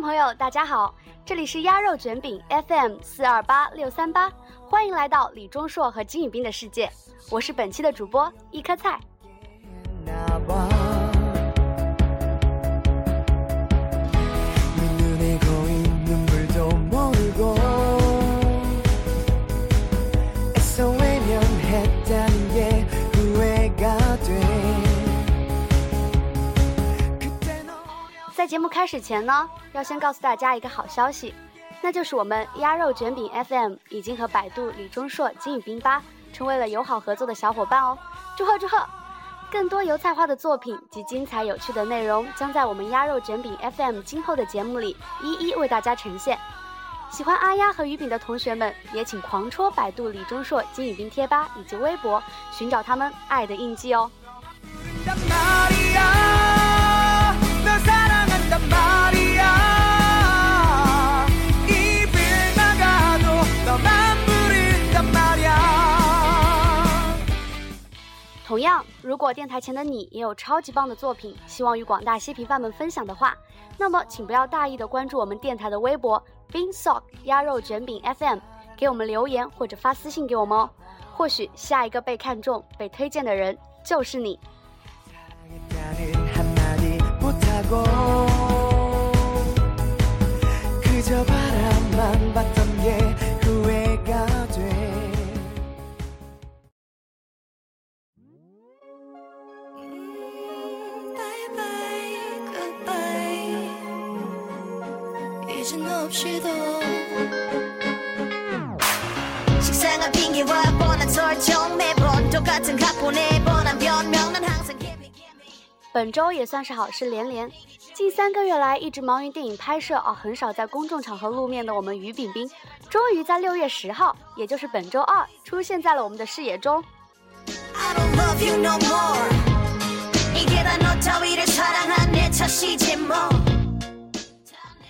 朋友，大家好，这里是鸭肉卷饼 FM 四二八六三八，欢迎来到李钟硕和金宇彬的世界，我是本期的主播一颗菜。节目开始前呢，要先告诉大家一个好消息，那就是我们鸭肉卷饼 FM 已经和百度李钟硕、金宇彬吧成为了友好合作的小伙伴哦！祝贺祝贺！更多油菜花的作品及精彩有趣的内容将在我们鸭肉卷饼 FM 今后的节目里一一为大家呈现。喜欢阿鸭和鱼饼的同学们，也请狂戳百度李钟硕、金宇彬贴吧以及微博，寻找他们爱的印记哦。同样，如果电台前的你也有超级棒的作品，希望与广大嬉皮饭们分享的话，那么请不要大意的关注我们电台的微博 “beansock 鸭肉卷饼 FM”，给我们留言或者发私信给我们哦。或许下一个被看中、被推荐的人就是你。本周也算是好事连连，近三个月来一直忙于电影拍摄而很少在公众场合露面的我们于炳斌，终于在六月十号，也就是本周二，出现在了我们的视野中。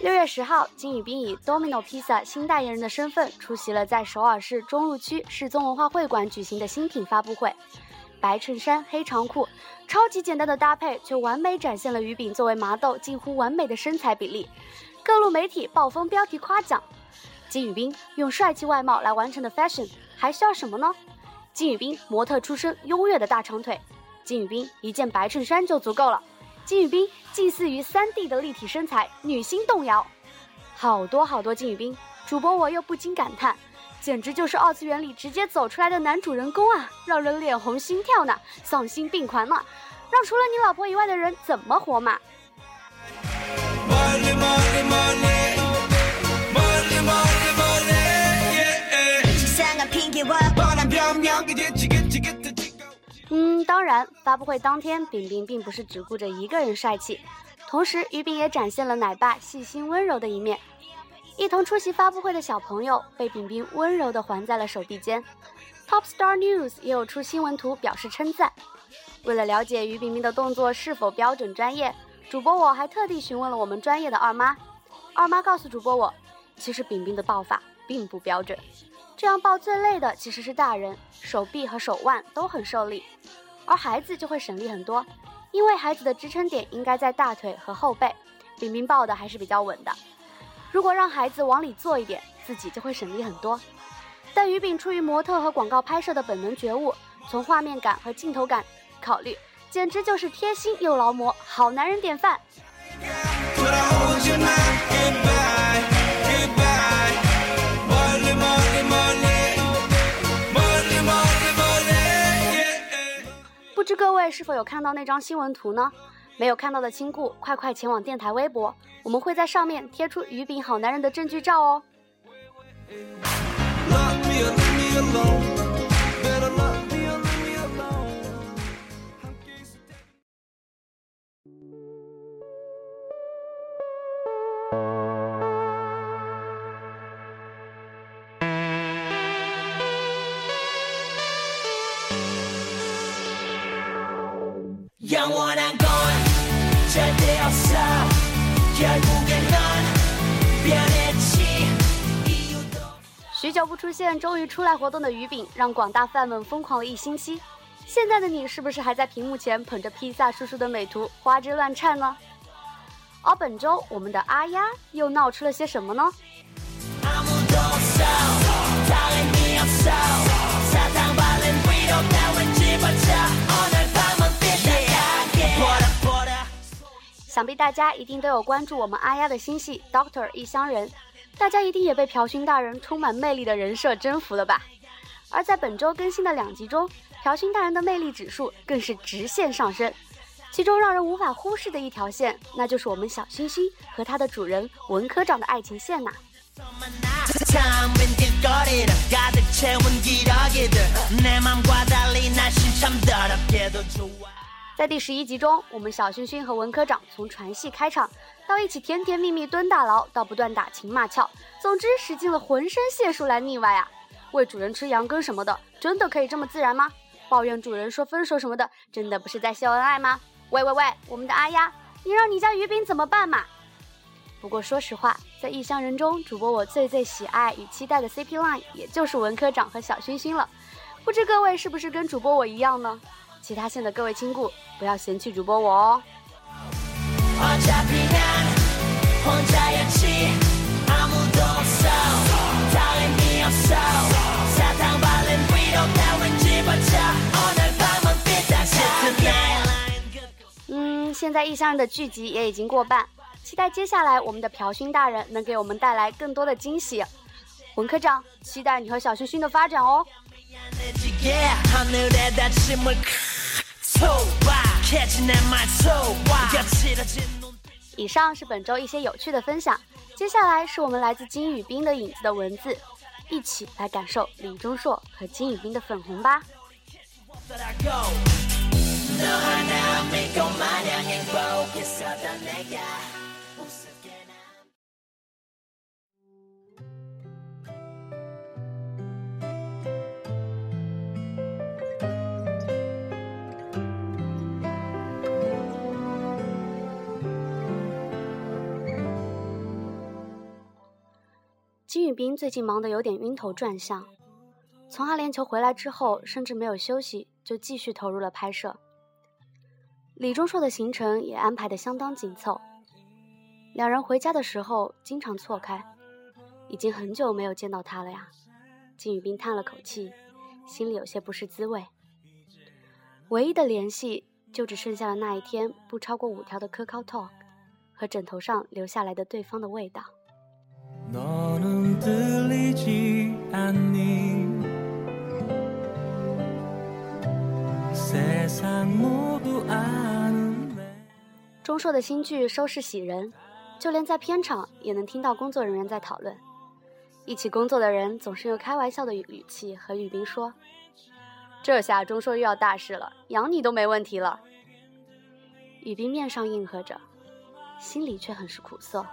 六月十号，金宇彬以 Domino Pizza 新代言人的身份出席了在首尔市中路区世宗文化会馆举行的新品发布会。白衬衫、黑长裤，超级简单的搭配，却完美展现了于饼作为麻豆近乎完美的身材比例。各路媒体暴风标题夸奖，金宇彬用帅气外貌来完成的 fashion，还需要什么呢？金宇彬模特出身，优越的大长腿，金宇彬一件白衬衫就足够了。金宇彬近似于三 D 的立体身材，女星动摇。好多好多金宇彬，主播我又不禁感叹，简直就是二次元里直接走出来的男主人公啊，让人脸红心跳呢，丧心病狂呢，让除了你老婆以外的人怎么活嘛？嗯，当然，发布会当天，饼饼并不是只顾着一个人帅气，同时于饼也展现了奶爸细心温柔的一面。一同出席发布会的小朋友被饼饼温柔地环在了手臂间。Top Star News 也有出新闻图表示称赞。为了了解于饼饼的动作是否标准专业，主播我还特地询问了我们专业的二妈。二妈告诉主播我，其实饼饼的抱法并不标准。这样抱最累的其实是大人，手臂和手腕都很受力，而孩子就会省力很多，因为孩子的支撑点应该在大腿和后背，饼饼抱的还是比较稳的。如果让孩子往里坐一点，自己就会省力很多。但于饼出于模特和广告拍摄的本能觉悟，从画面感和镜头感考虑，简直就是贴心又劳模，好男人典范。不知各位是否有看到那张新闻图呢？没有看到的亲故，快快前往电台微博，我们会在上面贴出鱼饼好男人的证据照哦。让我来许久不出现，终于出来活动的鱼饼，让广大饭们疯狂了一星期。现在的你是不是还在屏幕前捧着披萨叔叔的美图花枝乱颤呢？而本周我们的阿丫又闹出了些什么呢？想必大家一定都有关注我们阿丫的新戏《Doctor 异乡人》，大家一定也被朴勋大人充满魅力的人设征服了吧？而在本周更新的两集中，朴勋大人的魅力指数更是直线上升。其中让人无法忽视的一条线，那就是我们小星星和他的主人文科长的爱情线呐。在第十一集中，我们小星星和文科长从传戏开场，到一起甜甜蜜蜜蹲大牢，到不断打情骂俏，总之使尽了浑身解数来腻歪啊！喂主人吃羊羹什么的，真的可以这么自然吗？抱怨主人说分手什么的，真的不是在秀恩爱吗？喂喂喂，我们的阿丫，你让你家鱼饼怎么办嘛？不过说实话，在异乡人中，主播我最最喜爱与期待的 CP line 也就是文科长和小星星了。不知各位是不是跟主播我一样呢？其他县的各位亲故，不要嫌弃主播我哦。嗯现在异乡人的剧集也已经过半，期待接下来我们的朴勋大人能给我们带来更多的惊喜。文科长，期待你和小勋勋的发展哦。以上是本周一些有趣的分享，接下来是我们来自金宇彬的影子的文字，一起来感受李钟硕和金宇彬的粉红吧。金宇彬最近忙得有点晕头转向，从阿联酋回来之后，甚至没有休息，就继续投入了拍摄。李钟硕的行程也安排得相当紧凑，两人回家的时候经常错开，已经很久没有见到他了呀。金宇彬叹了口气，心里有些不是滋味。唯一的联系就只剩下了那一天不超过五条的科考 talk 和枕头上留下来的对方的味道。钟硕的新剧收视喜人，就连在片场也能听到工作人员在讨论。一起工作的人总是用开玩笑的语气和宇彬说：“这下钟硕又要大事了，养你都没问题了。”宇彬面上应和着，心里却很是苦涩。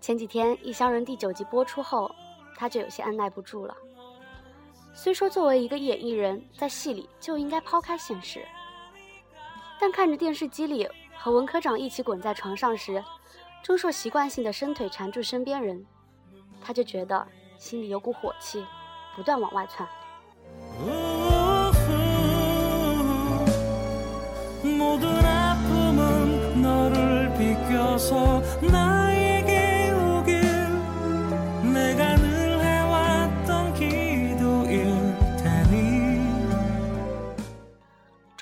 前几天《异乡人》第九集播出后，他就有些按耐不住了。虽说作为一个演艺人，在戏里就应该抛开现实，但看着电视机里和文科长一起滚在床上时，钟硕习惯性的伸腿缠住身边人，他就觉得心里有股火气，不断往外窜。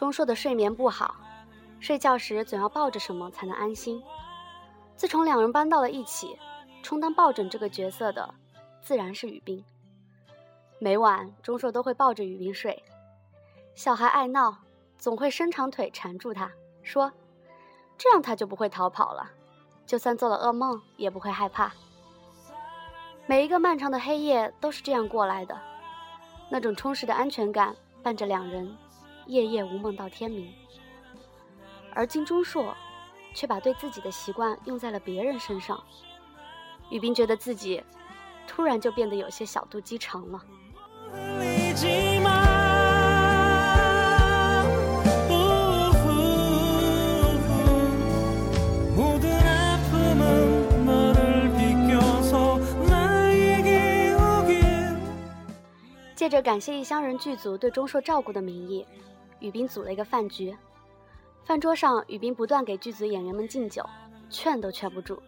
钟硕的睡眠不好，睡觉时总要抱着什么才能安心。自从两人搬到了一起，充当抱枕这个角色的自然是雨冰。每晚钟硕都会抱着雨冰睡，小孩爱闹，总会伸长腿缠住他，说：“这样他就不会逃跑了，就算做了噩梦也不会害怕。”每一个漫长的黑夜都是这样过来的，那种充实的安全感伴着两人。夜夜无梦到天明，而金钟硕却把对自己的习惯用在了别人身上。雨冰觉得自己突然就变得有些小肚鸡肠了。借着感谢异乡人剧组对钟硕照顾的名义。雨冰组了一个饭局，饭桌上，雨斌不断给剧组演员们敬酒，劝都劝不住。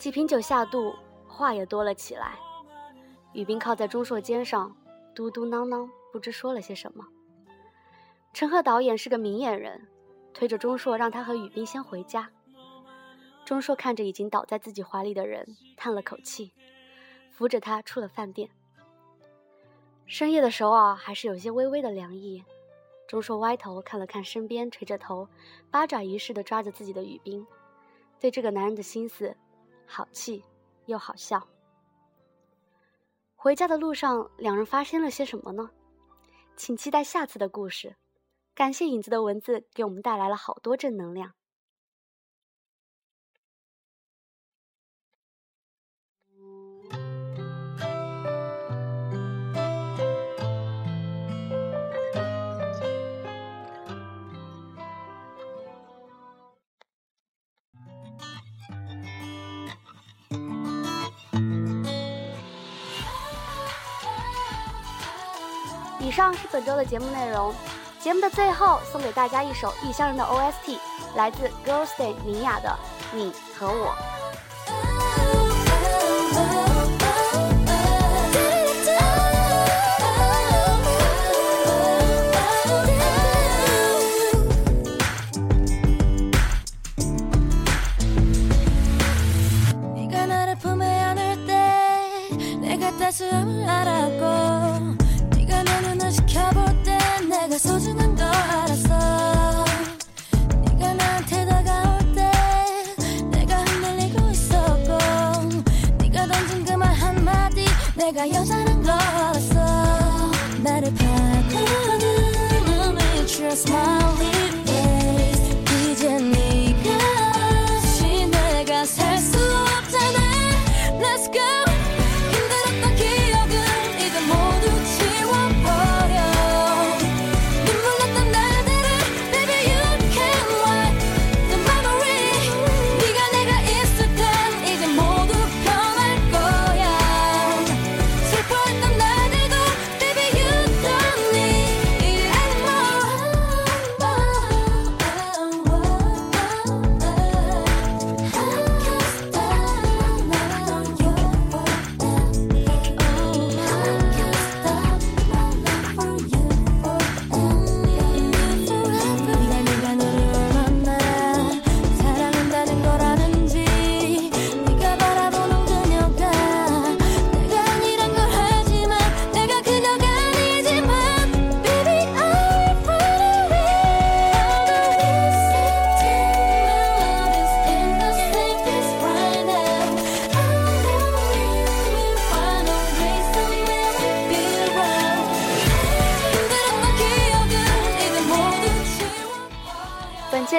几瓶酒下肚，话也多了起来。雨斌靠在钟硕肩上，嘟嘟囔囔，不知说了些什么。陈赫导演是个明眼人，推着钟硕让他和雨斌先回家。钟硕看着已经倒在自己怀里的人，叹了口气，扶着他出了饭店。深夜的首尔还是有些微微的凉意。钟硕歪头看了看身边垂着头、八爪鱼似的抓着自己的雨冰，对这个男人的心思，好气又好笑。回家的路上，两人发生了些什么呢？请期待下次的故事。感谢影子的文字给我们带来了好多正能量。以上是本周的节目内容。节目的最后，送给大家一首《异乡人》的 OST，来自 Girls' Day 明雅的《你和我》。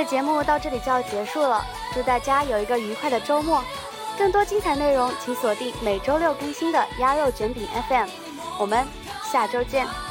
节目到这里就要结束了，祝大家有一个愉快的周末。更多精彩内容，请锁定每周六更新的鸭肉卷饼 FM。我们下周见。